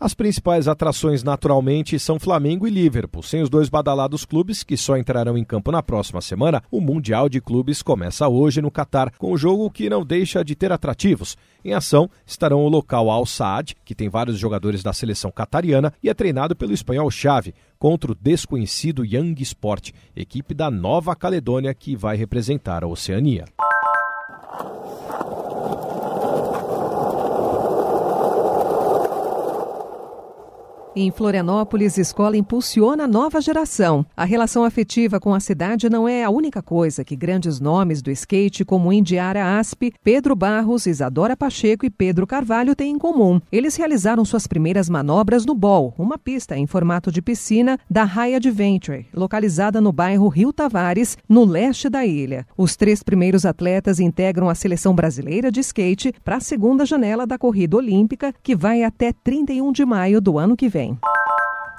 As principais atrações naturalmente são Flamengo e Liverpool. Sem os dois badalados clubes, que só entrarão em campo na próxima semana, o Mundial de Clubes começa hoje no Catar, com um jogo que não deixa de ter atrativos. Em ação estarão o local Al Saad, que tem vários jogadores da seleção catariana e é treinado pelo espanhol Xavi, contra o desconhecido Young Sport, equipe da Nova Caledônia que vai representar a Oceania. Em Florianópolis, escola impulsiona a nova geração. A relação afetiva com a cidade não é a única coisa que grandes nomes do skate como Indiara Aspe, Pedro Barros, Isadora Pacheco e Pedro Carvalho têm em comum. Eles realizaram suas primeiras manobras no Ball, uma pista em formato de piscina da High Adventure, localizada no bairro Rio Tavares, no leste da ilha. Os três primeiros atletas integram a seleção brasileira de skate para a segunda janela da corrida olímpica, que vai até 31 de maio do ano que vem. Ukraine.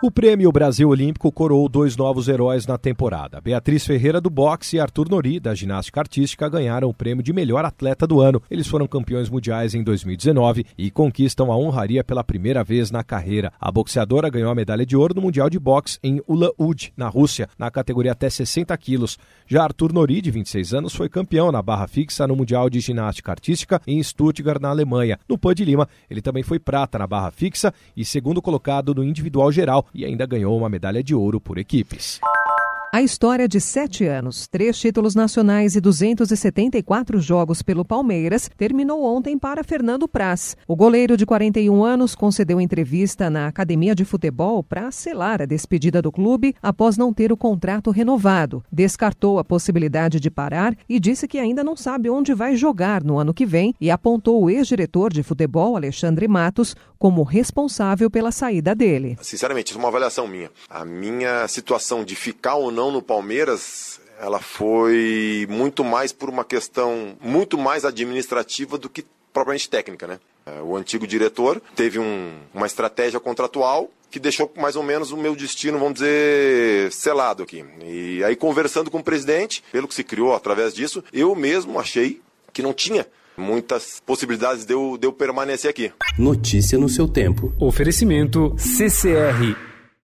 O Prêmio Brasil Olímpico coroou dois novos heróis na temporada. Beatriz Ferreira do boxe e Arthur Nori, da ginástica artística, ganharam o prêmio de melhor atleta do ano. Eles foram campeões mundiais em 2019 e conquistam a honraria pela primeira vez na carreira. A boxeadora ganhou a medalha de ouro no Mundial de Boxe em Ulaud, na Rússia, na categoria até 60 quilos. Já Arthur Nori, de 26 anos, foi campeão na barra fixa no Mundial de Ginástica Artística em Stuttgart, na Alemanha. No Pan de Lima, ele também foi prata na barra fixa e segundo colocado no individual geral e ainda ganhou uma medalha de ouro por equipes. A história de sete anos, três títulos nacionais e 274 jogos pelo Palmeiras terminou ontem para Fernando Praz. O goleiro de 41 anos concedeu entrevista na Academia de Futebol para selar a despedida do clube após não ter o contrato renovado. Descartou a possibilidade de parar e disse que ainda não sabe onde vai jogar no ano que vem e apontou o ex-diretor de futebol, Alexandre Matos, como responsável pela saída dele. Sinceramente, isso é uma avaliação minha. A minha situação de ficar ou não no Palmeiras ela foi muito mais por uma questão muito mais administrativa do que propriamente técnica, né? O antigo diretor teve um, uma estratégia contratual que deixou mais ou menos o meu destino, vamos dizer, selado aqui. E aí conversando com o presidente, pelo que se criou através disso, eu mesmo achei que não tinha muitas possibilidades de eu, de eu permanecer aqui. Notícia no seu tempo. Oferecimento CCR